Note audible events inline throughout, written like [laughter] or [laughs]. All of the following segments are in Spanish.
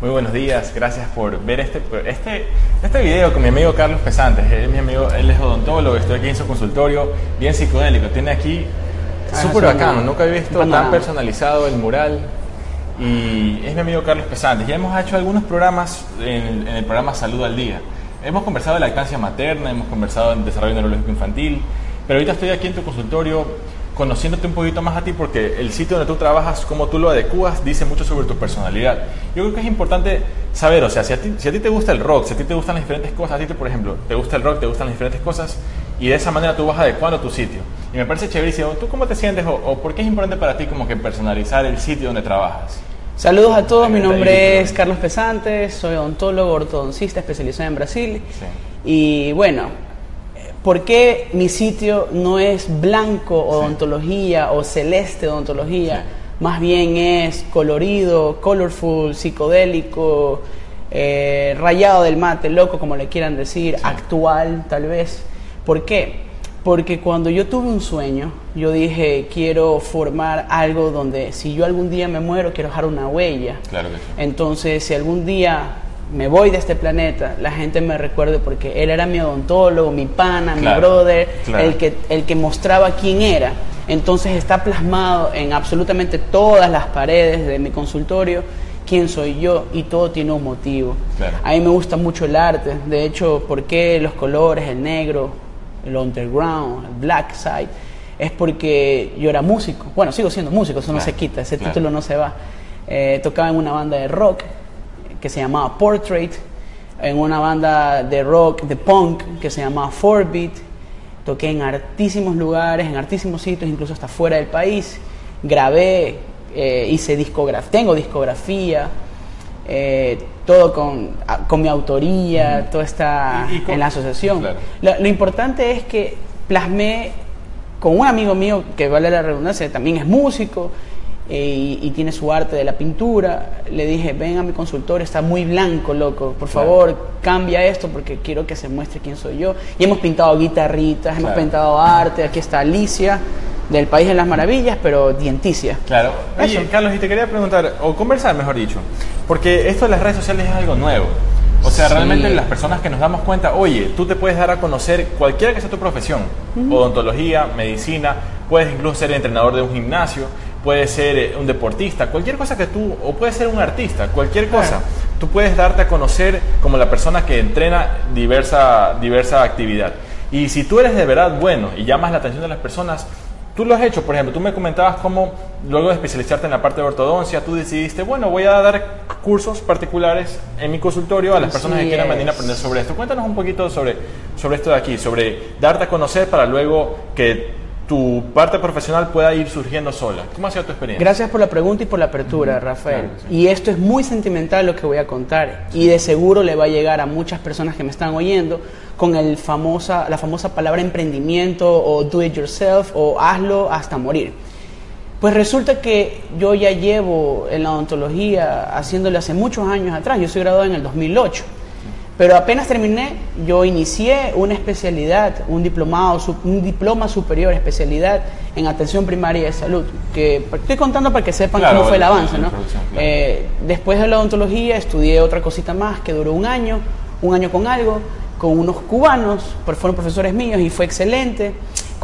Muy buenos días, gracias por ver este, este, este video con mi amigo Carlos Pesantes. Él es mi amigo, él es odontólogo, estoy aquí en su consultorio, bien psicodélico. Tiene aquí Ah, súper bacano, no. nunca había visto tan personalizado el mural. Y es mi amigo Carlos Pesantes. Ya hemos hecho algunos programas en, en el programa Salud al Día. Hemos conversado de lactancia materna, hemos conversado en desarrollo neurológico infantil, pero ahorita estoy aquí en tu consultorio conociéndote un poquito más a ti porque el sitio donde tú trabajas, cómo tú lo adecuas, dice mucho sobre tu personalidad. Yo creo que es importante saber, o sea, si a ti, si a ti te gusta el rock, si a ti te gustan las diferentes cosas, a ti, te, por ejemplo, te gusta el rock, te gustan las diferentes cosas, y de esa manera tú vas adecuando tu sitio. Y me parece chéverísimo. ¿Tú cómo te sientes o, o por qué es importante para ti como que personalizar el sitio donde trabajas? Saludos a todos, mi nombre es Carlos Pesantes, soy odontólogo, ortodoncista especializado en Brasil. Sí. Y bueno, ¿por qué mi sitio no es blanco odontología o celeste odontología? Sí. Más bien es colorido, colorful, psicodélico, eh, rayado del mate, loco, como le quieran decir, actual tal vez. ¿Por qué? Porque cuando yo tuve un sueño, yo dije, quiero formar algo donde si yo algún día me muero, quiero dejar una huella. Claro que sí. Entonces, si algún día me voy de este planeta, la gente me recuerde porque él era mi odontólogo, mi pana, mi brother, claro. el, que, el que mostraba quién era. Entonces está plasmado en absolutamente todas las paredes de mi consultorio quién soy yo y todo tiene un motivo. Claro. A mí me gusta mucho el arte, de hecho, ¿por qué los colores, el negro, el underground, el black side? Es porque yo era músico, bueno, sigo siendo músico, eso no se quita, ese título no se va. Eh, tocaba en una banda de rock que se llamaba Portrait, en una banda de rock, de punk, que se llamaba Fourbeat. Toqué en hartísimos lugares, en hartísimos sitios, incluso hasta fuera del país. Grabé, eh, hice discografía, tengo discografía, eh, todo con, con mi autoría, todo está Y- y con- en la asociación. Claro. Lo, lo importante es que plasmé con un amigo mío que vale la redundancia, también es músico y, y tiene su arte de la pintura. Le dije, ven a mi consultorio, está muy blanco, loco. Por Claro. favor, cambia esto porque quiero que se muestre quién soy yo. Y hemos pintado guitarritas, hemos pintado arte. Aquí está Alicia, del País de las Maravillas, pero dienticia. Claro. Oye, Eso. Carlos, y te quería preguntar, o conversar, mejor dicho, porque esto de las redes sociales es algo nuevo. O sea, Sí. realmente las personas que nos damos cuenta, oye, tú te puedes dar a conocer cualquiera que sea tu profesión, odontología, medicina, puedes incluso ser entrenador de un gimnasio, puedes ser eh, un deportista, cualquier cosa que tú, o puedes ser un artista, cualquier cosa. Tú puedes darte a conocer como la persona que entrena diversa, diversa actividad. Y si tú eres de verdad bueno y llamas la atención de las personas, Tú lo has hecho, por ejemplo, tú me comentabas cómo luego de especializarte en la parte de ortodoncia, tú decidiste, bueno, voy a dar cursos particulares en mi consultorio a las personas que quieran venir a aprender sobre esto. Cuéntanos un poquito sobre, sobre esto de aquí, sobre darte a conocer para luego que tu parte profesional pueda ir surgiendo sola. ¿Cómo ha sido tu experiencia? Gracias por la pregunta y por la apertura, Rafael. Claro, sí. Y esto es muy sentimental lo que voy a contar y de seguro le va a llegar a muchas personas que me están oyendo con el famosa, la famosa palabra emprendimiento o do it yourself o hazlo hasta morir. Pues resulta que yo ya llevo en la odontología haciéndolo hace muchos años atrás. Yo soy graduado en el 2008. Pero apenas terminé, yo inicié una especialidad, un diplomado, un diploma superior, especialidad en atención primaria de salud. Que estoy contando para que sepan Claro, cómo fue el avance, ¿no? claro. Eh, después de la odontología estudié otra cosita más que duró un año, un año con algo, con unos cubanos, fueron profesores míos y fue excelente.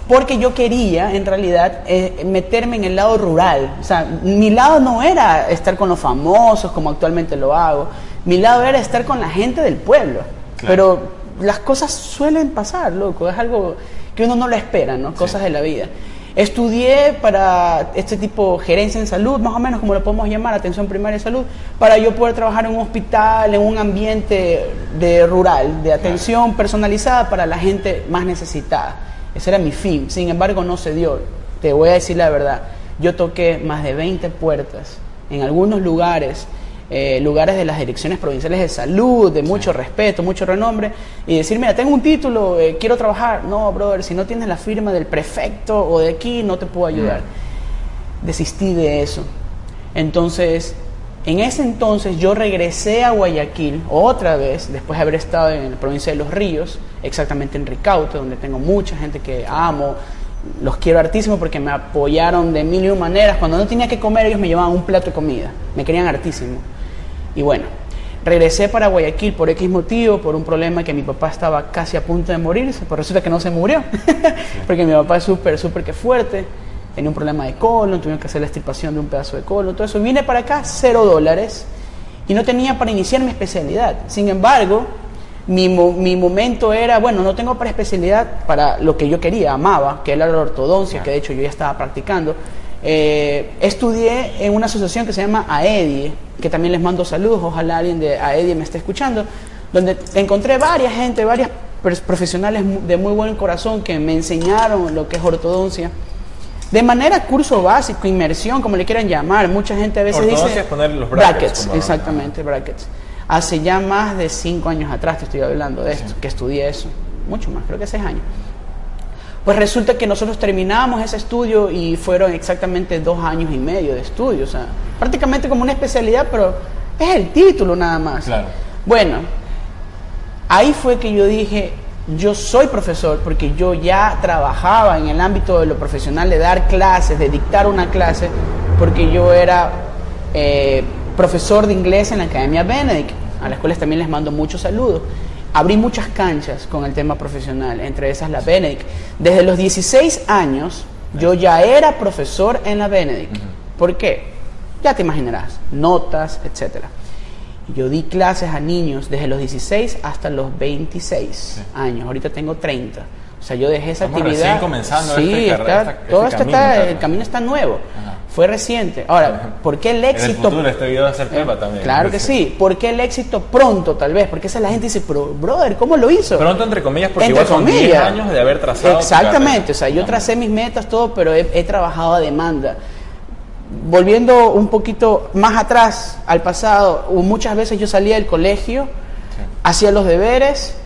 Porque yo quería, en realidad, eh, meterme en el lado rural. O sea, mi lado no era estar con los famosos como actualmente lo hago. Mi lado era estar con la gente del pueblo. Claro. Pero las cosas suelen pasar, loco. Es algo que uno no lo espera, ¿no? Cosas de la vida. Estudié para este tipo gerencia en salud, más o menos como lo podemos llamar, atención primaria de salud, para yo poder trabajar en un hospital, en un ambiente de rural, de atención personalizada para la gente más necesitada. Ese era mi fin. Sin embargo, no se dio. Te voy a decir la verdad. Yo toqué más de 20 puertas en algunos lugares eh, lugares de las direcciones provinciales de salud, de mucho respeto, mucho renombre, y decir, mira, tengo un título, eh, quiero trabajar. No, brother, si no tienes la firma del prefecto o de aquí, no te puedo ayudar. Desistí de eso. Entonces, en ese entonces yo regresé a Guayaquil otra vez, después de haber estado en la provincia de Los Ríos, exactamente en Ricaute, donde tengo mucha gente que amo, los quiero hartísimo porque me apoyaron de mil y un maneras. Cuando no tenía que comer, ellos me llevaban un plato de comida, me querían hartísimo. Y bueno, Regresé para Guayaquil por X motivo, por un problema que mi papá estaba casi a punto de morirse, pero resulta que no se murió, [laughs] porque mi papá es súper, súper que fuerte, tenía un problema de colon, tuvieron que hacer la extirpación de un pedazo de colon, todo eso. Vine para acá, cero dólares, y no tenía para iniciar mi especialidad. Sin embargo, mi, mi, momento era, bueno, no tengo para especialidad para lo que yo quería, amaba, que era la ortodoncia, que de hecho yo ya estaba practicando. Eh, estudié en una asociación que se llama AEDIE, que también les mando saludos, ojalá alguien de AEDIE me esté escuchando, donde encontré varias gente, varias profesionales de muy buen corazón que me enseñaron lo que es ortodoncia. De manera curso básico, inmersión, como le quieran llamar, mucha gente a veces dice... Es poner los brackets. exactamente, brackets. Hace ya más de cinco años atrás te estoy hablando de esto, que estudié eso, mucho más, creo que seis años. Pues resulta que nosotros terminamos ese estudio y fueron exactamente dos años y medio de estudio, o sea, prácticamente como una especialidad, pero es el título nada más. Claro. Bueno, ahí fue que yo dije, yo soy profesor porque yo ya trabajaba en el ámbito de lo profesional, de dar clases, de dictar una clase, porque yo era eh, profesor de inglés en la Academia Benedict, a las cuales también les mando muchos saludos abrí muchas canchas con el tema profesional, entre esas la Benedict. Desde los 16 años yo ya era profesor en la Benedict. ¿Por qué? Ya te imaginarás, notas, etc. Yo di clases a niños desde los 16 hasta los 26 años. Ahorita tengo 30. O sea, yo dejé esa actividad. comenzando sí, este, está, todo esto está, el camino está nuevo. Fue reciente. Ahora, ¿por qué el éxito? En el este video va a ser tema eh, también. Claro que sí. ¿Por qué el éxito pronto, tal vez? Porque esa la gente dice, pero, brother, ¿cómo lo hizo? Pronto, entre comillas, porque igual son 10 años de haber trazado. Exactamente. O sea, yo tracé mis metas, todo, pero he, trabajado a demanda. Volviendo un poquito más atrás, al pasado, muchas veces yo salía del colegio, hacía los deberes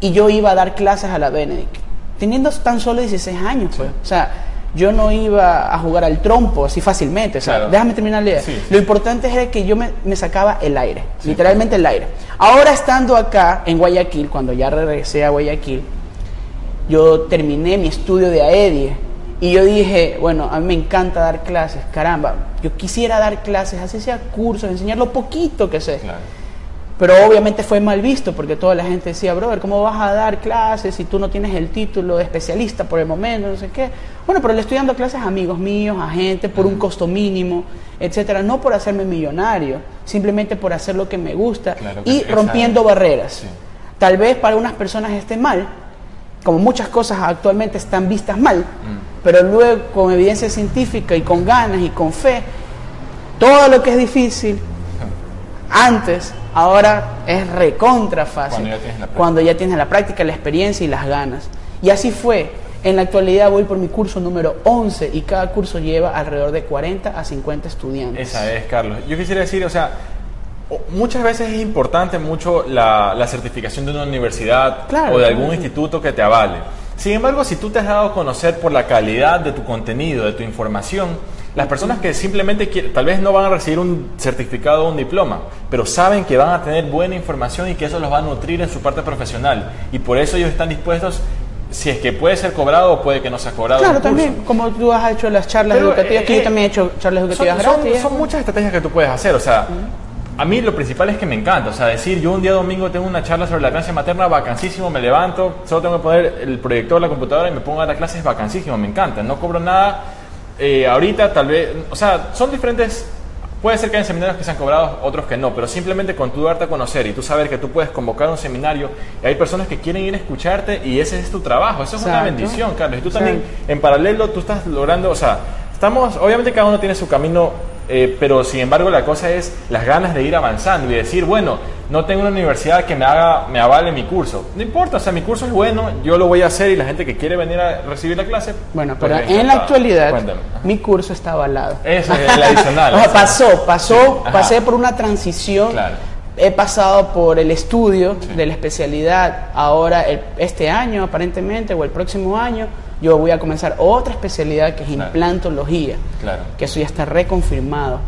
y yo iba a dar clases a la Benedict. Teniendo tan solo 16 años, pues. O sea, yo no iba a jugar al trompo así fácilmente. O sea, déjame terminar la idea. Lo importante es que yo me, sacaba el aire, literalmente el aire. Ahora estando acá en Guayaquil, cuando ya regresé a Guayaquil, yo terminé mi estudio de AEDIE y yo dije, bueno, a mí me encanta dar clases, caramba, yo quisiera dar clases, así sea cursos, enseñar lo poquito que sé. Pero obviamente fue mal visto porque toda la gente decía, brother, ¿cómo vas a dar clases si tú no tienes el título de especialista por el momento? No sé qué. Bueno, pero le estoy dando clases a amigos míos, a gente, por un costo mínimo, etcétera. No por hacerme millonario, simplemente por hacer lo que me gusta y rompiendo barreras. Tal vez para unas personas esté mal, como muchas cosas actualmente están vistas mal, mm. pero luego con evidencia científica y con ganas y con fe, todo lo que es difícil antes ahora es recontra fácil. Cuando ya, tienes la práctica, la experiencia y las ganas. Y así fue. En la actualidad voy por mi curso número 11 y cada curso lleva alrededor de 40 a 50 estudiantes. Esa es, Carlos. Yo quisiera decir, o sea, muchas veces es importante mucho la, certificación de una universidad o de algún instituto que te avale. Sin embargo, si tú te has dado a conocer por la calidad de tu contenido, de tu información, las personas que simplemente tal vez no van a recibir un certificado o un diploma, pero saben que van a tener buena información y que eso los va a nutrir en su parte profesional. Y por eso ellos están dispuestos si es que puede ser cobrado o puede que no sea cobrado. Claro, también, como tú has hecho las charlas educativas, que yo eh, también he hecho charlas educativas son, gratis. Son, muchas estrategias que tú puedes hacer, o sea, a mí lo principal es que me encanta, o sea, decir, yo un día domingo tengo una charla sobre la clase materna, vacancísimo, me levanto, solo tengo que poner el proyector, la computadora y me pongo a dar clases, vacancísimo, me encanta, no cobro nada eh, ahorita tal vez, o sea, son diferentes, puede ser que haya seminarios que sean cobrados, otros que no, pero simplemente con tu darte a conocer y tú saber que tú puedes convocar un seminario y hay personas que quieren ir a escucharte y ese es tu trabajo, eso es una bendición, Carlos. Y tú también, en paralelo, tú estás logrando, o sea, estamos, obviamente cada uno tiene su camino eh, pero sin embargo la cosa es las ganas de ir avanzando y decir, bueno, no tengo una universidad que me haga, me avale mi curso. No importa, o sea, mi curso es bueno, yo lo voy a hacer y la gente que quiere venir a recibir la clase. Bueno, pues pero en la actualidad mi curso está avalado. Eso es el adicional. [laughs] pasó, pasó, pasé por una transición. He pasado por el estudio de la especialidad ahora este año aparentemente o el próximo año yo voy a comenzar otra especialidad que es implantología, claro. que eso ya está reconfirmado.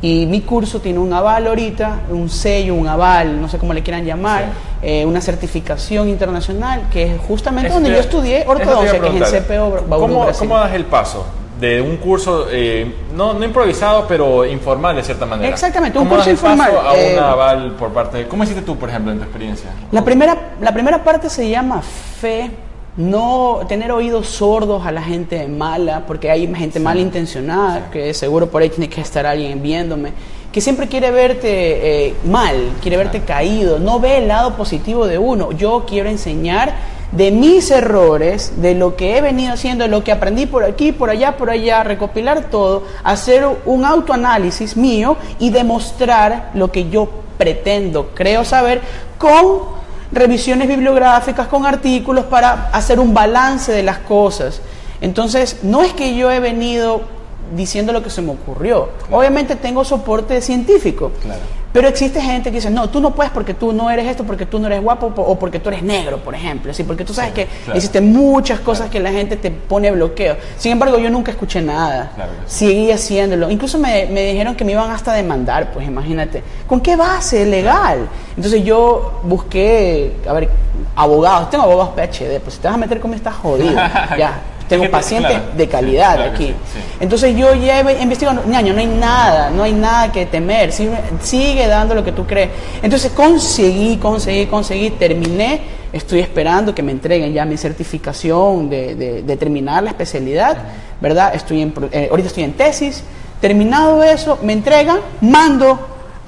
Y mi curso tiene un aval ahorita, un sello, un aval, no sé cómo le quieran llamar, eh, una certificación internacional, que es justamente donde yo estudié ortodoncia, que es en CPO ¿Cómo, ¿Cómo das el paso de un curso, eh, no, no improvisado, pero informal de cierta manera. Exactamente, un ¿Cómo curso das el paso informal, a eh, un aval por parte de- ¿Cómo hiciste tú, por ejemplo, en tu experiencia? La primera, la primera parte se llama fe, no tener oídos sordos a la gente mala, porque hay gente malintencionada, que seguro por ahí tiene que estar alguien viéndome, que siempre quiere verte eh, mal, quiere verte caído, no ve el lado positivo de uno. Yo quiero enseñar de mis errores, de lo que he venido haciendo, de lo que aprendí por aquí, por allá, por allá, recopilar todo, hacer un autoanálisis mío y demostrar lo que yo pretendo, creo saber, con revisiones bibliográficas, con artículos para hacer un balance de las cosas. Entonces, no es que yo he venido diciendo lo que se me ocurrió. Obviamente tengo soporte científico. Claro. Pero existe gente que dice, no, tú no puedes porque tú no eres esto, porque tú no eres guapo po- o porque tú eres negro, por ejemplo. ¿sí? Porque tú sabes Sí, que claro. existen muchas cosas que la gente te pone bloqueo. Sin embargo, yo nunca escuché nada. Claro. Seguí haciéndolo. Incluso me, me dijeron que me iban hasta a demandar, pues imagínate. ¿Con qué base legal? Entonces yo busqué, a ver, abogados. Tengo abogados PhD, pues si te vas a meter conmigo estás jodido. [laughs] ya. Tengo Gente, pacientes claro. de calidad Claro aquí. sí, sí. Entonces yo ya he investigado, ñaño, no hay nada, no hay nada que temer, sigue, sigue dando lo que tú crees. Entonces conseguí, conseguí, conseguí, terminé, estoy esperando que me entreguen ya mi certificación de, de- de terminar la especialidad, ¿verdad? Estoy en, eh, ahorita estoy en tesis, terminado eso, me entregan, mando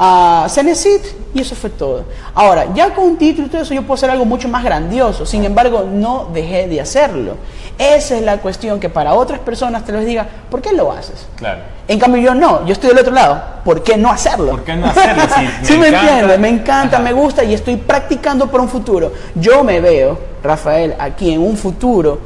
a Cenecit y eso fue todo. Ahora, ya con un título y todo eso yo puedo hacer algo mucho más grandioso, sin embargo no dejé de hacerlo. Esa es la cuestión que para otras personas te los diga, ¿por qué lo haces? Claro. En cambio yo no, yo estoy del otro lado, ¿por qué no hacerlo? ¿Por qué no hacerlo? [laughs] Sí, me Sí me encanta. entiendes, me encanta, Ajá. me gusta y estoy practicando por un futuro. Yo me veo, Rafael, aquí en un futuro,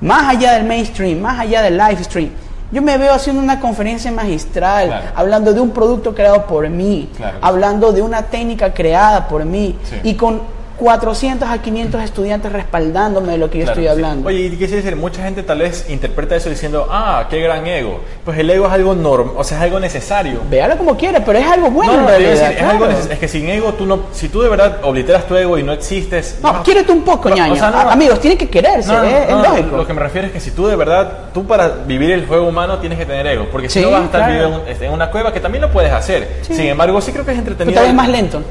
más allá del mainstream, más allá del live stream. Yo me veo haciendo una conferencia magistral, Claro. hablando de un producto creado por mí, Claro. hablando de una técnica creada por mí Sí. y con 400 a 500 estudiantes respaldándome de lo que yo Claro, estoy sí. hablando. Oye, y quisiera decir, mucha gente tal vez interpreta eso diciendo, ah, qué gran ego. Pues el ego es algo normal, o sea, es algo necesario. Véalo como quiera, pero es algo bueno no, no, en realidad. decir, es, algo neces- es que sin ego, tú no, si tú de verdad obliteras tu ego y no existes... No, vas- quiérete un poco, o ñaño. sea, no. Amigos, tiene que quererse, No, no, ¿eh? es lógico. Lo que me refiero es que si tú de verdad, tú para vivir el juego humano tienes que tener ego, porque si Sí, no vas a estar claro. viviendo en, una cueva que también lo puedes hacer. Sí. Sin embargo, sí creo que es entretenido. tal vez más lento.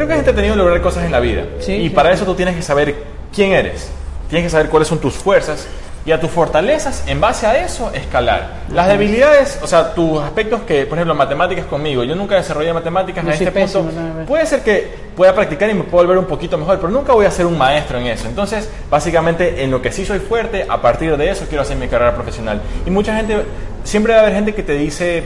Creo que es entretenido lograr cosas en la vida. Sí, y sí, para sí. eso tú tienes que saber quién eres. Tienes que saber cuáles son tus fuerzas. Y a tus fortalezas, en base a eso, escalar. Las debilidades, o sea, tus aspectos que, por ejemplo, matemáticas conmigo. Yo nunca desarrollé matemáticas en soy este punto. pésimo, no, no. Puede ser que pueda practicar y me pueda volver un poquito mejor, pero nunca voy a ser un maestro en eso. Entonces, básicamente, en lo que sí soy fuerte, a partir de eso quiero hacer mi carrera profesional. Y mucha gente, siempre va a haber gente que te dice,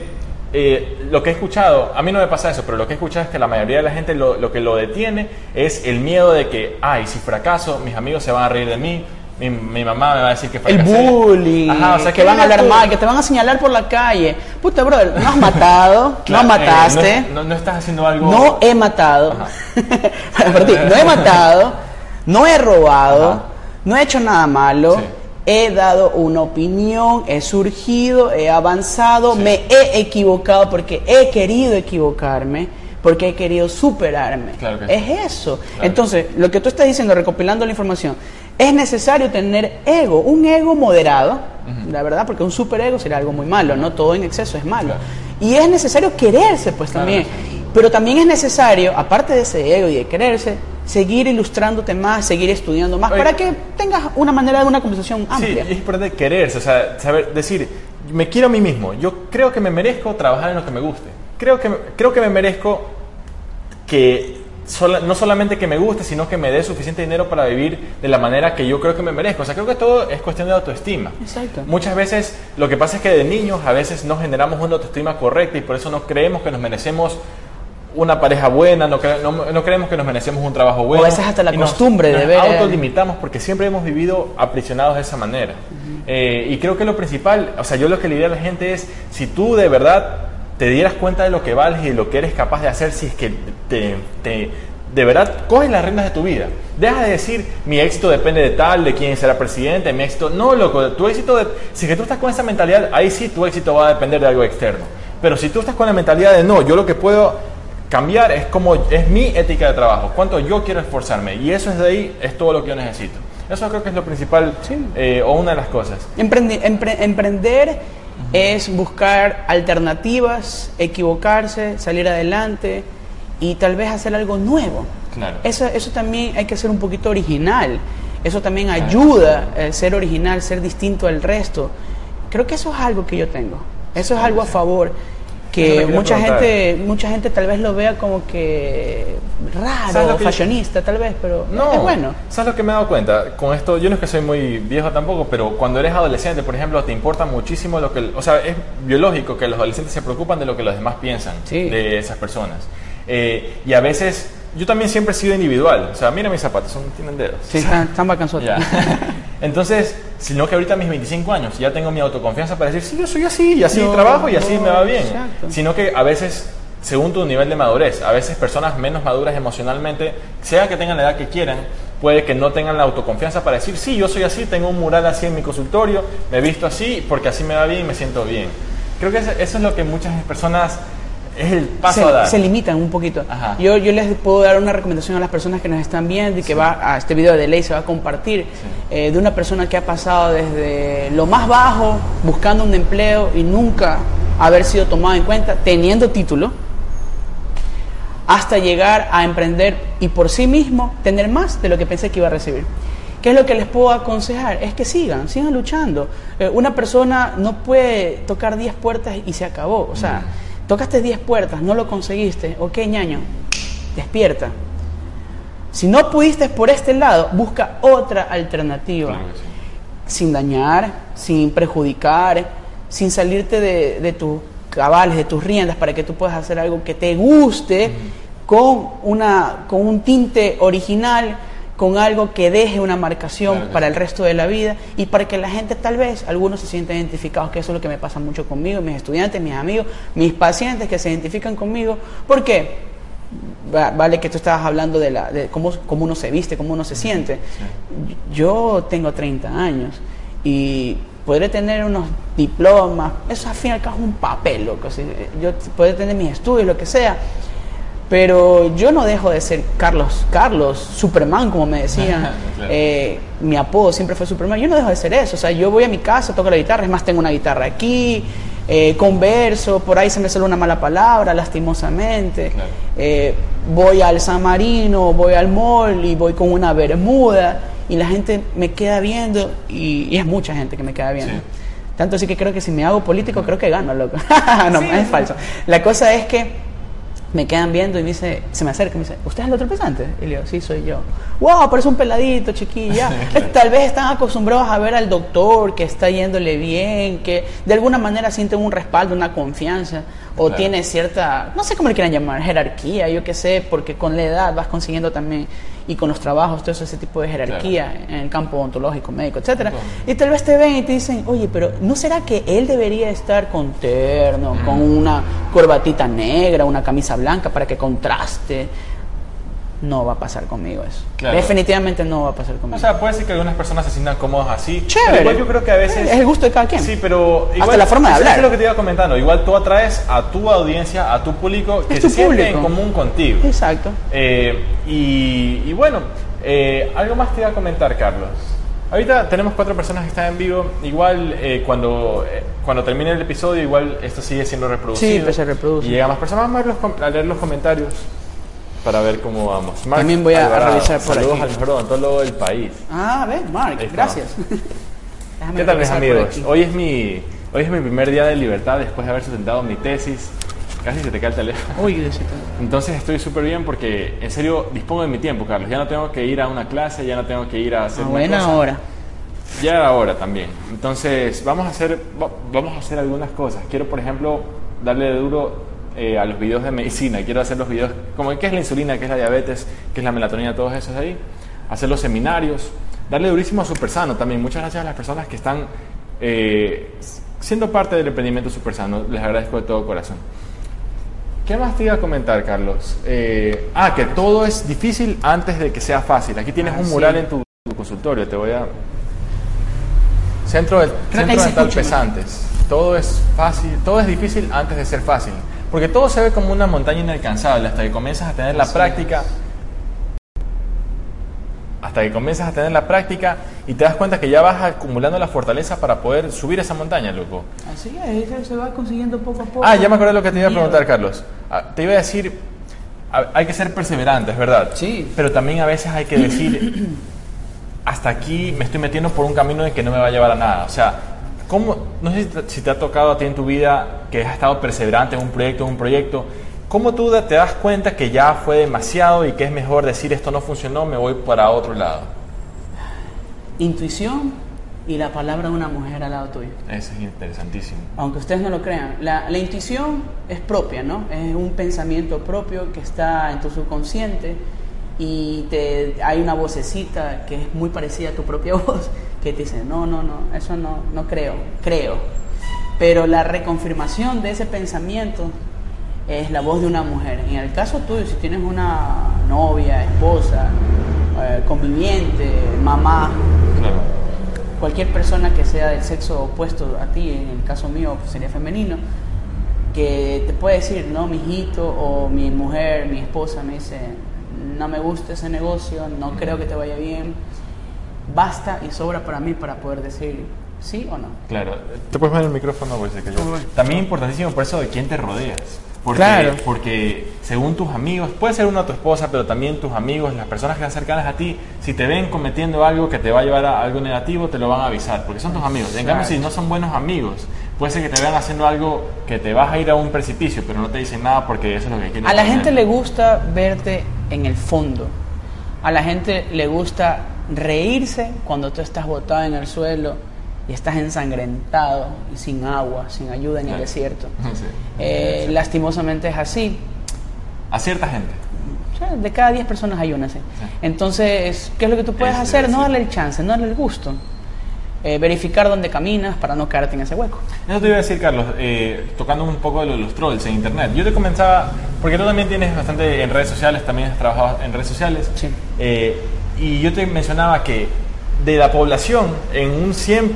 eh, lo que he escuchado, a mí no me pasa eso, pero lo que he escuchado es que la mayoría de la gente lo, lo que lo detiene es el miedo de que, ay, si fracaso, mis amigos se van a reír de mí, mi, mi mamá me va a decir que El fracasé. bullying, Ajá, o sea, que van a hablar tú? mal, que te van a señalar por la calle. Puta, brother, no has matado, [laughs] no eh, mataste, no, no- no estás haciendo algo... no he matado. [laughs] No he matado, no he robado, Ajá. no he hecho nada malo. Sí. He dado una opinión, he surgido, he avanzado, Sí. me he equivocado porque he querido equivocarme, porque he querido superarme. Claro que sí. es eso. Claro. Entonces, lo que tú estás diciendo, recopilando la información, es necesario tener ego, un ego moderado, la verdad, porque un superego sería algo muy malo, no todo en exceso es malo. Claro. Y es necesario quererse, pues también. sí. Pero también es necesario, aparte de ese ego y de quererse, seguir ilustrándote más, seguir estudiando más, Oye. para que tengas una manera de una conversación Sí, amplia. es importante quererse, o sea, saber decir, me quiero a mí mismo, yo creo que me merezco trabajar en lo que me guste, creo que, creo que me merezco que sola- no solamente que me guste, sino que me dé suficiente dinero para vivir de la manera que yo creo que me merezco. O sea, creo que todo es cuestión de autoestima. Exacto. Muchas veces lo que pasa es que de niños a veces no generamos una autoestima correcta y por eso no creemos que nos merecemos una pareja buena, no, cre- no, no creemos que nos merecemos un trabajo bueno. a veces hasta la nos- costumbre de nos ver- autolimitamos porque siempre hemos vivido aprisionados de esa manera. Eh, y creo que lo principal, o sea, yo lo que le diría a la gente es, si tú de verdad te dieras cuenta de lo que vales y de lo que eres capaz de hacer, si es que te, te- de verdad coges las riendas de tu vida. Deja de decir, mi éxito depende de tal, de quién será presidente, mi éxito... No, loco, tu éxito, de- si es que tú estás con esa mentalidad, ahí sí tu éxito va a depender de algo externo. Pero si tú estás con la mentalidad de, no, yo lo que puedo cambiar es como es mi ética de trabajo, cuánto yo quiero esforzarme y eso es de ahí, es todo lo que yo necesito. Eso creo que es lo principal Sí. eh, o una de las cosas. Emprendi- empre- emprender es buscar alternativas, equivocarse, salir adelante y tal vez hacer algo nuevo. Claro. Eso, eso también hay que ser un poquito original. Eso también ayuda a ser original, ser distinto al resto. Creo que eso es algo que yo tengo. Eso es algo a favor que mucha gente mucha gente tal vez lo vea como que raro, fashionista tal vez, pero no, es bueno. ¿Sabes lo que me he dado cuenta? Con esto, yo no es que soy muy viejo tampoco, pero cuando eres adolescente, por ejemplo, te importa muchísimo lo que... O sea, es biológico que los adolescentes se preocupan de lo que los demás piensan de esas personas. Eh, y a veces yo también siempre he sido individual. O sea, mira mis zapatos, son, tienen dedos. Sí, están, están [laughs] Entonces, sino que ahorita a mis 25 años ya tengo mi autoconfianza para decir, sí, yo soy así, y así trabajo y así me va bien. Sino que a veces, según tu nivel de madurez, a veces personas menos maduras emocionalmente, sea que tengan la edad que quieran, puede que no tengan la autoconfianza para decir, sí, yo soy así, tengo un mural así en mi consultorio, me he visto así, porque así me va bien y me siento bien. Creo que eso es lo que muchas personas es el paso se, a dar. Se limitan un poquito. Yo, yo les puedo dar una recomendación a las personas que nos están viendo y que va a este video de ley se va a compartir eh, de una persona que ha pasado desde lo más bajo buscando un empleo y nunca haber sido tomado en cuenta teniendo título hasta llegar a emprender y por sí mismo tener más de lo que pensé que iba a recibir. ¿Qué es lo que les puedo aconsejar? Es que sigan, sigan luchando. Eh, una persona no puede tocar 10 puertas y se acabó. O sea, mm. Tocaste 10 puertas, no lo conseguiste. Ok, ñaño, despierta. Si no pudiste por este lado, busca otra alternativa. Sin dañar, sin perjudicar, sin salirte de, tus cabales, de tus riendas, para que tú puedas hacer algo que te guste con, una, con un tinte original con algo que deje una marcación para el resto de la vida y para que la gente tal vez, algunos se sientan identificados, que eso es lo que me pasa mucho conmigo, mis estudiantes, mis amigos, mis pacientes que se identifican conmigo. ¿Por qué? Vale, que tú estabas hablando de, la, de cómo, cómo uno se viste, cómo uno se siente. Yo tengo 30 años y podré tener unos diplomas, eso al fin y al cabo es un papel, loco. Yo podré tener mis estudios, lo que sea, pero yo no dejo de ser Carlos, Carlos, Superman, como me decían. [laughs] Eh, mi apodo siempre fue Superman. Yo no dejo de ser eso. O sea, yo voy a mi casa, toco la guitarra. Es más, tengo una guitarra aquí, eh, converso, por ahí se me sale una mala palabra, lastimosamente. Eh, voy al San Marino, voy al mall y voy con una bermuda. Y la gente me queda viendo, y, es mucha gente que me queda viendo. Tanto así que creo que si me hago político, creo que gano, loco. [laughs] no, es falso. La cosa es que me quedan viendo y me dice, se me acerca y me dice, ¿usted es el otro pesante? Y le digo, sí, soy yo. ¡Wow! Parece un peladito, chiquilla. [laughs] Tal vez están acostumbrados a ver al doctor que está yéndole bien, que de alguna manera sienten un respaldo, una confianza, o tiene cierta, no sé cómo le quieran llamar, jerarquía, yo qué sé, porque con la edad vas consiguiendo también y con los trabajos, todo ese tipo de jerarquía en el campo ontológico, médico, etcétera. Y tal vez te ven y te dicen, oye, pero ¿no será que él debería estar con terno, con una corbatita negra, una camisa blanca para que contraste? No va a pasar conmigo eso. Definitivamente no va a pasar conmigo. O sea, puede ser que algunas personas se sientan cómodas así. Chévere. igual yo creo que a veces... Es el gusto de cada quien. Sí, pero... Igual, Hasta la forma de hablar. Es lo que te iba comentando. Igual tú atraes a tu audiencia, a tu público que se siente en común contigo. Exacto. Eh, y, bueno, eh, algo más te iba a comentar, Carlos. Ahorita tenemos cuatro personas que están en vivo. Igual eh, cuando, cuando termine el episodio, igual esto sigue siendo reproducido. Sí, pues se reproduce. Y llega más personas. Vamos a leer los comentarios para ver cómo vamos. También voy a, revisar por Saludos al mejor odontólogo del país. Ah, ven, Mark, gracias. [laughs] ¿Qué tal, mis amigos? Hoy es, mi, hoy es mi primer día de libertad después de haber sustentado mi tesis. Casi se te cae el teléfono. Uy, Entonces estoy súper bien porque en serio dispongo de mi tiempo, Carlos. Ya no tengo que ir a una clase, ya no tengo que ir a hacer. A buena hora. Ya era hora también. Entonces vamos a hacer, vamos a hacer algunas cosas. Quiero, por ejemplo, darle duro eh, a los videos de medicina, quiero hacer los videos como qué es la insulina, qué es la diabetes, qué es la melatonina, todos esos ahí, hacer los seminarios, darle durísimo a Super Sano también. Muchas gracias a las personas que están eh, siendo parte del emprendimiento Super Sano, les agradezco de todo corazón. ¿Qué más te iba a comentar, Carlos? Eh, ah, que todo es difícil antes de que sea fácil. Aquí tienes ah, un mural en tu, consultorio, te voy a... Centro, del, centro dental pesantes. Todo es fácil, todo es difícil antes de ser fácil. Porque todo se ve como una montaña inalcanzable hasta que comienzas a tener la práctica. Hasta que comienzas a tener la práctica y te das cuenta que ya vas acumulando la fortaleza para poder subir esa montaña, loco. Así es, se va consiguiendo poco a poco. Ah, ya me acordé de lo que te iba a preguntar, Carlos. Ah, te iba a decir, hay que ser perseverantes, ¿verdad? Sí. Pero también a veces hay que decir, [clears throat] hasta aquí me estoy metiendo por un camino que no me va a llevar a nada. O sea, ¿cómo, no sé si te, ha tocado a ti en tu vida que has estado perseverante en un proyecto, en un proyecto, ¿cómo tú te das cuenta que ya fue demasiado y que es mejor decir esto no funcionó, me voy para otro lado? Intuición y la palabra de una mujer al lado tuyo. Eso es interesantísimo. Aunque ustedes no lo crean, la, la, intuición es propia, ¿no? Es un pensamiento propio que está en tu subconsciente y te, hay una vocecita que es muy parecida a tu propia [laughs] voz que te dice, no, no, no, eso no, no creo, creo. Pero la reconfirmación de ese pensamiento es la voz de una mujer. En el caso tuyo, si tienes una novia, esposa, eh, conviviente, mamá, cualquier persona que sea del sexo opuesto a ti, en el caso mío pues, sería femenino, que te puede decir, no, mi hijito o mi mujer, mi esposa me dice, no me gusta ese negocio, no creo que te vaya bien, basta y sobra para mí para poder decir sí o no. Claro, te puedes poner el micrófono, pues, que yo. También importantísimo por eso de quién te rodeas. Porque, claro. porque según tus amigos, puede ser uno tu esposa, pero también tus amigos, las personas que están cercanas a ti, si te ven cometiendo algo que te va a llevar a algo negativo, te lo van a avisar, porque son tus amigos. En cambio, si no son buenos amigos, puede ser que te vean haciendo algo que te vas a ir a un precipicio, pero no te dicen nada porque eso es lo que quieren. A la gente le gusta verte en el fondo. A la gente le gusta reírse cuando tú estás botado en el suelo y estás ensangrentado y sin agua, sin ayuda en el desierto. [laughs] Eh, lastimosamente es así. A cierta gente. de cada 10 personas hay una así. Entonces, ¿qué es lo que tú puedes hacer? No darle el chance, no darle el gusto. Eh, verificar dónde caminas para no caerte en ese hueco. Eso te iba a decir, Carlos, eh, tocando un poco de los trolls en Internet. Yo te comenzaba, porque tú también tienes bastante en redes sociales, también has trabajado en redes sociales. Sí. Y yo te mencionaba que de la población, en un 100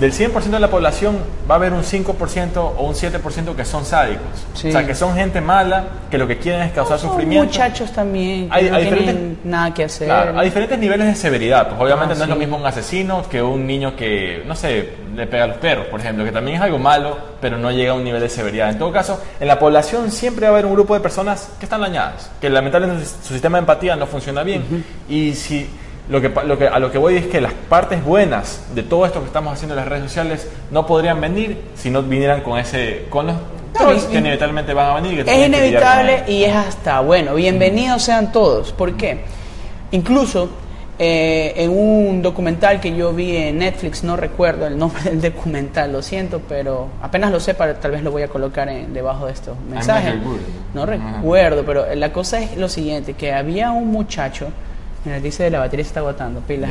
del 100% de la población va a haber un 5% o un 7% que son sádicos. O sea, que son gente mala, que lo que quieren es causar sufrimiento. muchachos también, que no tienen nada que hacer. Claro, a diferentes niveles de severidad. Pues obviamente ah, no es lo mismo un asesino que un niño que, no sé, le pega a los perros, por ejemplo, que también es algo malo, pero no llega a un nivel de severidad. En todo caso, en la población siempre va a haber un grupo de personas que están dañadas, que lamentablemente su sistema de empatía no funciona bien. Y si lo que, lo que, a lo que voy es que las partes buenas de todo esto que estamos haciendo en las redes sociales no podrían venir si no vinieran con ese con los que inevitablemente van a venir. es inevitable y es hasta bueno. Bienvenidos sean todos. ¿Por qué? Incluso eh, en un documental que yo vi en Netflix, no recuerdo el nombre del documental, lo siento, pero apenas lo sepa, tal vez lo voy a colocar en, debajo de estos mensajes. No recuerdo, pero la cosa es lo siguiente, que había un muchacho Mira, dice la batería se está agotando, pila.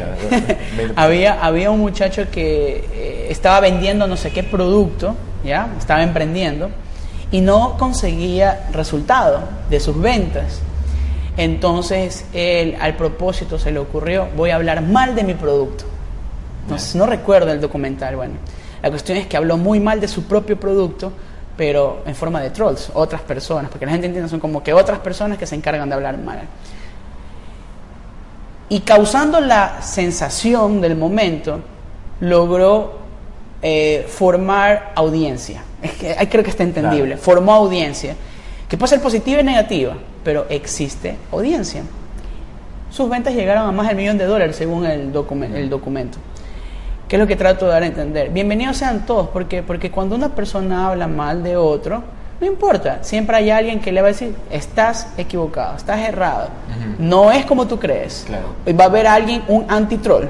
[laughs] había, había un muchacho que eh, estaba vendiendo no sé qué producto, ¿ya? Estaba emprendiendo y no conseguía resultado de sus ventas. Entonces, él al propósito se le ocurrió, voy a hablar mal de mi producto. No, no recuerdo el documental, bueno. La cuestión es que habló muy mal de su propio producto, pero en forma de trolls, otras personas, porque la gente entiende son como que otras personas que se encargan de hablar mal y causando la sensación del momento, logró eh, formar audiencia. Es que, creo que está entendible. Formó audiencia, que puede ser positiva y negativa, pero existe audiencia. Sus ventas llegaron a más del millón de dólares según el, el documento. ¿Qué es lo que trato de dar a entender? Bienvenidos sean todos, porque, porque cuando una persona habla mal de otro, no importa, siempre hay alguien que le va a decir, estás equivocado, estás errado, no es como tú crees. Y va a haber alguien, un antitrol.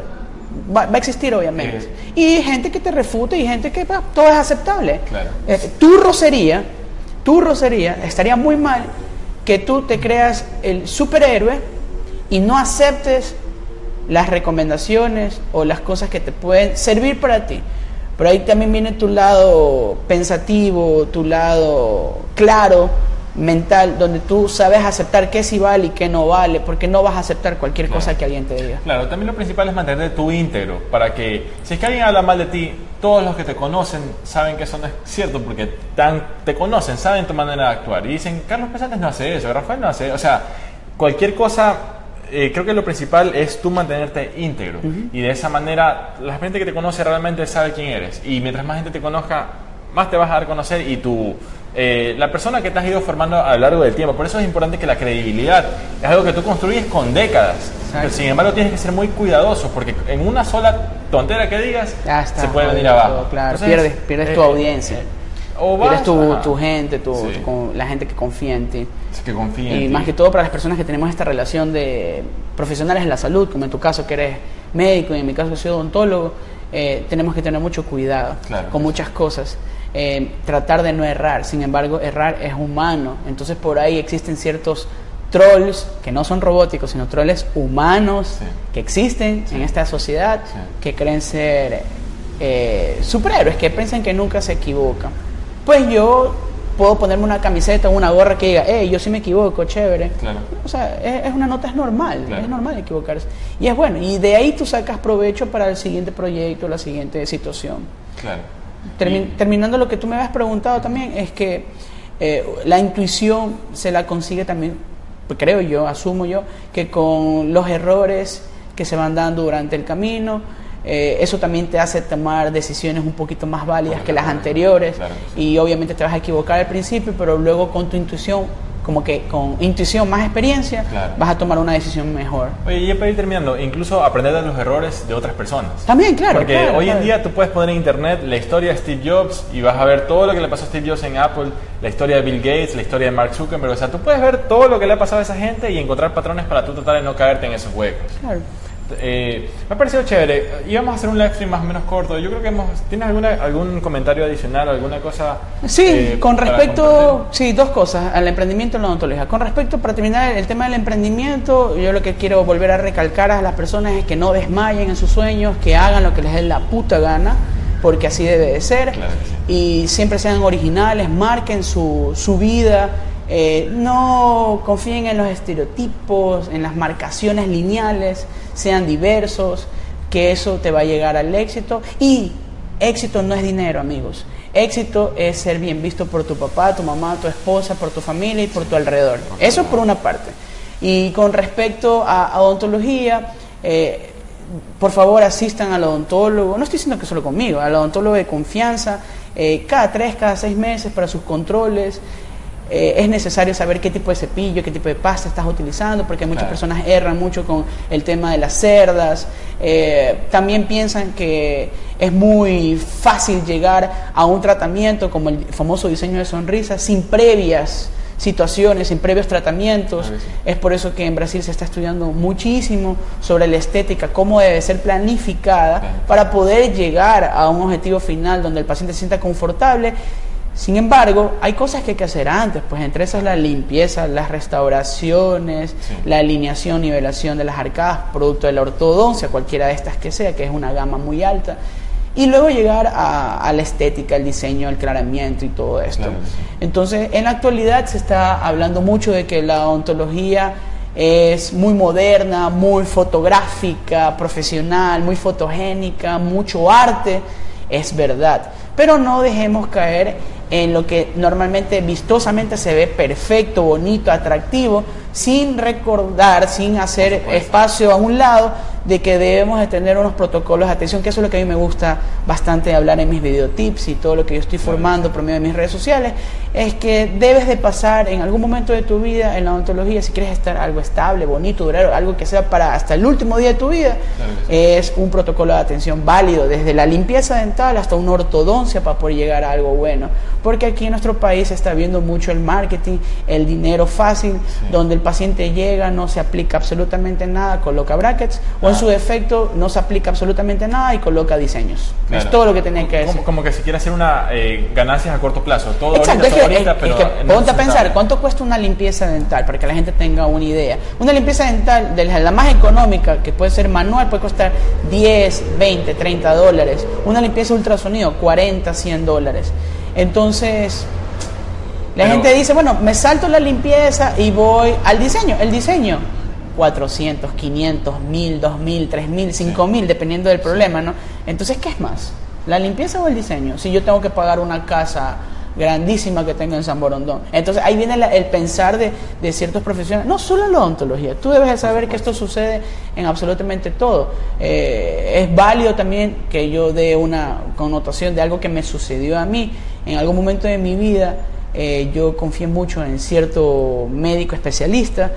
Va, va a existir obviamente. Y gente que te refute y gente que todo es aceptable. Eh, tu rocería, tu rocería, estaría muy mal que tú te creas el superhéroe y no aceptes las recomendaciones o las cosas que te pueden servir para ti. Pero ahí también viene tu lado pensativo, tu lado claro, mental, donde tú sabes aceptar qué sí vale y qué no vale, porque no vas a aceptar cualquier cosa que alguien te diga. Claro, también lo principal es mantener tu íntegro, para que si es que alguien habla mal de ti, todos los que te conocen saben que eso no es cierto, porque tan, te conocen, saben tu manera de actuar, y dicen, Carlos Pesantes no hace eso, Rafael no hace eso, o sea, cualquier cosa eh, creo que lo principal es tú mantenerte íntegro. Y de esa manera, la gente que te conoce realmente sabe quién eres. Y mientras más gente te conozca, más te vas a dar a conocer y tú, eh, la persona que te has ido formando a lo largo del tiempo. Por eso es importante que la credibilidad es algo que tú construyes con décadas. Pero, sin embargo, tienes que ser muy cuidadoso porque en una sola tontera que digas está, se puede venir abajo. todo, claro. Entonces, pierdes pierdes tu eh, audiencia. O vas, tu, gente, tu, Sí. la gente que confía en ti. Sí, que confíen en Y ti. más que todo para las personas que tenemos esta relación de profesionales de la salud, como en tu caso que eres médico y en mi caso que soy odontólogo, eh, tenemos que tener mucho cuidado Claro. con muchas cosas. Eh, tratar de no errar, sin embargo, errar es humano. Entonces por ahí existen ciertos trolls que no son robóticos, sino trolls humanos Sí. que existen en esta sociedad Sí. que creen ser eh, superhéroes, que piensan que nunca se equivocan. Pues yo puedo ponerme una camiseta o una gorra que diga, hey, yo sí me equivoco, chévere. Claro. O sea, es, es una nota, es normal, Claro. es normal equivocarse. Y es bueno, y de ahí tú sacas provecho para el siguiente proyecto, la siguiente situación. Claro. Y- Terminando lo que tú me habías preguntado también, es que eh, la intuición se la consigue también, pues creo yo, asumo yo, que con los errores que se van dando durante el camino, eh, eso también te hace tomar decisiones un poquito más válidas que las anteriores Claro y obviamente te vas a equivocar al principio, pero luego con tu intuición, como que con intuición más experiencia, Claro. vas a tomar una decisión mejor. Oye, y ya para ir terminando, incluso aprender de los errores de otras personas. También, claro. Porque claro, hoy en día tú puedes poner en internet la historia de Steve Jobs y vas a ver todo lo que le pasó a Steve Jobs en Apple, la historia de Bill Gates, la historia de Mark Zuckerberg. O sea, tú puedes ver todo lo que le ha pasado a esa gente y encontrar patrones para tú tratar de no caerte en esos huecos. Claro. Eh, me ha parecido chévere. Íbamos a hacer un live stream más o menos corto. Yo creo que hemos. ¿Tienes alguna, algún comentario adicional o alguna cosa? Sí, eh, con respecto, sí, dos cosas, al emprendimiento y la odontología. Con respecto, para terminar el tema del emprendimiento, yo lo que quiero volver a recalcar a las personas es que no desmayen en sus sueños, que hagan lo que les dé la puta gana, porque así debe de ser. Claro Y siempre sean originales, marquen su, su vida, eh, no confíen en los estereotipos, en las marcaciones lineales, sean diversos, que eso te va a llegar al éxito. Y éxito no es dinero, amigos. Éxito es ser bien visto por tu papá, tu mamá, tu esposa, por tu familia y por tu alrededor. Eso por una parte. Y con respecto a, a odontología, eh, por favor asistan al odontólogo, no estoy diciendo que solo conmigo, al odontólogo de confianza, eh, cada tres, cada seis meses para sus controles. Eh, es necesario saber qué tipo de cepillo, qué tipo de pasta estás utilizando, porque muchas Claro. personas erran mucho con el tema de las cerdas. Eh, también piensan que es muy fácil llegar a un tratamiento como el famoso diseño de sonrisa sin previas situaciones, sin previos tratamientos. Sí. Es por eso que en Brasil se está estudiando muchísimo sobre la estética, cómo debe ser planificada para poder llegar a un objetivo final donde el paciente se sienta confortable. Sin embargo, hay cosas que hay que hacer antes, pues entre esas la limpieza, las restauraciones, Sí. la alineación, nivelación de las arcadas, producto de la ortodoncia, cualquiera de estas que sea, que es una gama muy alta. Y luego llegar a, a la estética, el diseño, el claramiento y todo esto. Claro. Entonces, en la actualidad se está hablando mucho de que la odontología es muy moderna, muy fotográfica, profesional, muy fotogénica, mucho arte, es verdad. Pero no dejemos caer en lo que normalmente vistosamente se ve perfecto, bonito, atractivo, sin recordar, sin hacer espacio a un lado de que debemos de tener unos protocolos. De atención, que eso es lo que a mí me gusta bastante hablar en mis videotips y todo lo que yo estoy formando por medio de mis redes sociales, es que debes de pasar en algún momento de tu vida en la odontología, si quieres estar algo estable, bonito, duradero, algo que sea para hasta el último día de tu vida, Claro es un protocolo de atención válido, desde la limpieza dental hasta una ortodoncia para poder llegar a algo bueno. Porque aquí en nuestro país se está viendo mucho el marketing, el dinero fácil, Sí. donde el paciente llega, no se aplica absolutamente nada, coloca brackets, o en Ah. su defecto no se aplica absolutamente nada y coloca diseños. Claro. Es todo lo que tenía que decir. Como, como que si quiere hacer una eh, ganancias a corto plazo. Todo Exacto, ahorita, es todo que, ahorita, es- pero es que no ponte a pensar, ¿cuánto cuesta una limpieza dental? Para que la gente tenga una idea. Una limpieza dental, de la la más económica, que puede ser manual, puede costar 10, 20, 30 dólares. Una limpieza ultrasonido, 40, 100 dólares. Entonces, la Pero- gente dice, bueno, me salto la limpieza y voy al diseño. El diseño, 400, 500, 1000, 2000, 3000, 5000, dependiendo del problema, ¿no? Entonces, ¿qué es más? ¿La limpieza o el diseño? Si yo tengo que pagar una casa grandísima que tengo en San Borondón. Entonces ahí viene el pensar de, de ciertos profesionales, no solo la odontología, tú debes de saber que esto sucede en absolutamente todo. Eh, es válido también que yo dé una connotación de algo que me sucedió a mí en algún momento de mi vida. Eh, yo confié mucho en cierto médico especialista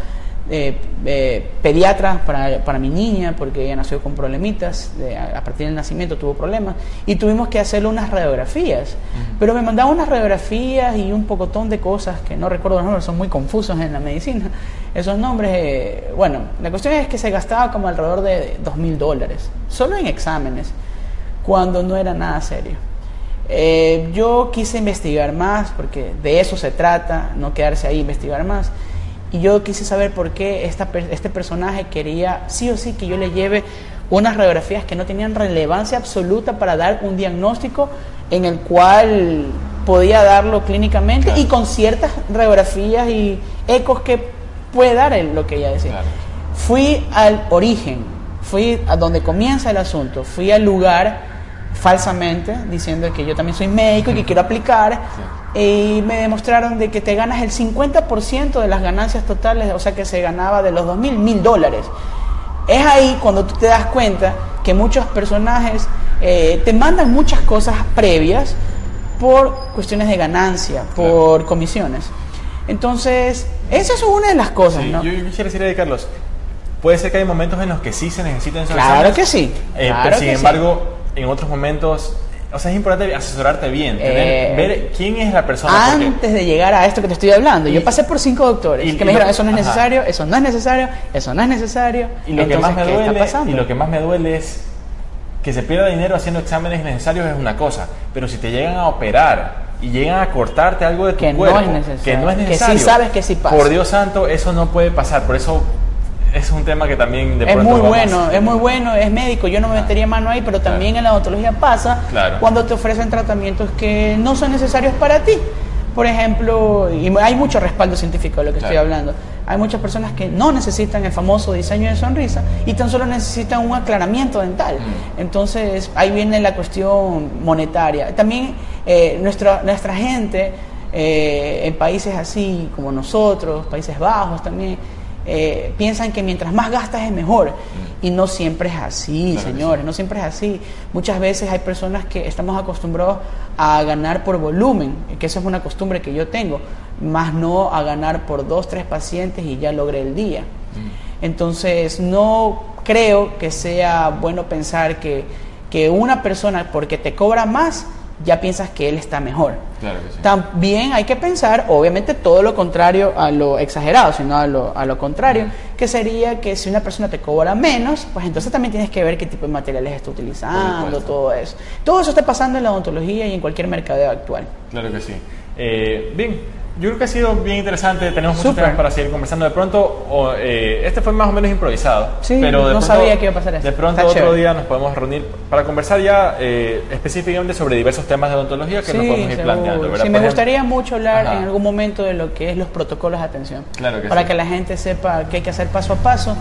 eh, eh, pediatra para, para, mi niña, porque ella nació con problemitas, a, partir del nacimiento tuvo problemas, y tuvimos que hacerle unas radiografías. Pero me mandaba unas radiografías y un pocotón de cosas que no recuerdo los nombres, son muy confusos en la medicina. Esos nombres, eh, bueno, la cuestión es que se gastaba como alrededor de dos mil dólares, solo en exámenes, cuando no era nada serio. Eh, yo quise investigar más, porque de eso se trata, no quedarse ahí, investigar más. Y yo quise saber por qué esta, este personaje quería sí o sí que yo le lleve unas radiografías que no tenían relevancia absoluta para dar un diagnóstico en el cual podía darlo clínicamente y con ciertas radiografías y ecos que puede dar lo que ella decía. Fui al origen, fui a donde comienza el asunto, fui al lugar falsamente diciendo que yo también soy médico y que quiero aplicar y me demostraron de que te ganas el 50% de las ganancias totales, o sea que se ganaba de los 2 mil, mil dólares. Es ahí cuando tú te das cuenta que muchos personajes eh, te mandan muchas cosas previas por cuestiones de ganancia, por comisiones. Entonces, esa es una de las cosas. ¿no? Yo, quisiera decirle, Carlos, puede ser que hay momentos en los que sí se necesitan esos Claro que sí. Eh, pero sin embargo, en otros momentos o sea, es importante asesorarte bien, eh, ver quién es la persona. Antes de llegar a esto que te estoy hablando, yo pasé por cinco doctores y, que me dijeron, eso no es necesario, eso no es necesario, eso no es necesario. Y lo, que más me duele, y lo que más me duele es que se pierda dinero haciendo exámenes necesarios es una cosa, pero si te llegan a operar y llegan a cortarte algo de tu que cuerpo, no es que no es necesario, que sí sabes que sí pasa. Por Dios santo, eso no puede pasar, por eso es un tema que también de es muy bueno, es muy bueno, es médico, yo no me metería mano ahí, pero también en la odontología pasa cuando te ofrecen tratamientos que no son necesarios para ti. Por ejemplo, y hay mucho respaldo científico de lo que estoy hablando. Hay muchas personas que no necesitan el famoso diseño de sonrisa y tan solo necesitan un aclaramiento dental. Mm. Entonces, ahí viene la cuestión monetaria. También eh, nuestra, nuestra gente eh, en países así como nosotros, Países Bajos también, eh, piensan que mientras más gastas es mejor. Y no siempre es así, señores, no siempre es así. Muchas veces hay personas que estamos acostumbrados a ganar por volumen, que esa es una costumbre que yo tengo, más no a ganar por dos, tres pacientes y ya logré el día. Mm. Entonces, no creo que sea bueno pensar que, que una persona, porque te cobra más, ya piensas que él está mejor. También hay que pensar, obviamente, todo lo contrario a lo exagerado, sino a lo, a lo contrario, que sería que si una persona te cobra menos, pues entonces también tienes que ver qué tipo de materiales está utilizando, todo eso. Todo eso está pasando en la odontología y en cualquier mercadeo actual. Claro que sí. Eh, bien, yo creo que ha sido bien interesante, tenemos muchos temas para seguir conversando. De pronto, eh, este fue más o menos improvisado, sí, pero no sabía que iba a pasar De pronto otro día nos podemos reunir para conversar ya eh, específicamente sobre diversos temas de odontología que nos podemos ir planteando. Sí, me gustaría mucho hablar en algún momento de lo que es los protocolos de atención, claro que para que la gente sepa qué hay que hacer paso a paso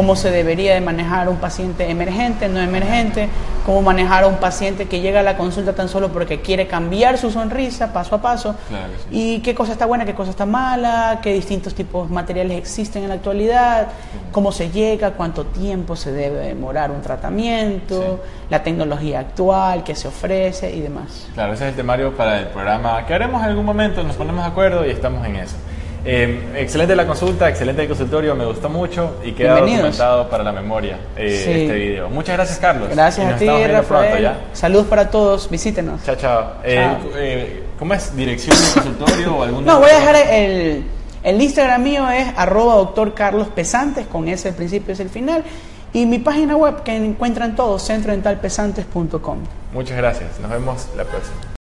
cómo se debería de manejar un paciente emergente, no emergente, cómo manejar a un paciente que llega a la consulta tan solo porque quiere cambiar su sonrisa paso a paso, y qué cosa está buena, qué cosa está mala, qué distintos tipos de materiales existen en la actualidad, cómo se llega, cuánto tiempo se debe demorar un tratamiento, la tecnología actual que se ofrece y demás. Claro, ese es el temario para el programa que haremos en algún momento, nos ponemos de acuerdo y estamos en eso. Eh, excelente la consulta, excelente el consultorio, me gustó mucho y queda documentado para la memoria eh, este video. Muchas gracias, Carlos. Gracias a ti, Rafael. Saludos para todos, visítenos. Chao, chao. Eh, ¿Cómo es? ¿Dirección de consultorio o algún No, voy a dejar el, el Instagram mío es arroba doctor Carlos Pesantes, con ese el principio es el final. Y mi página web que encuentran todos, centrodentalpesantes.com. Muchas gracias, nos vemos la próxima.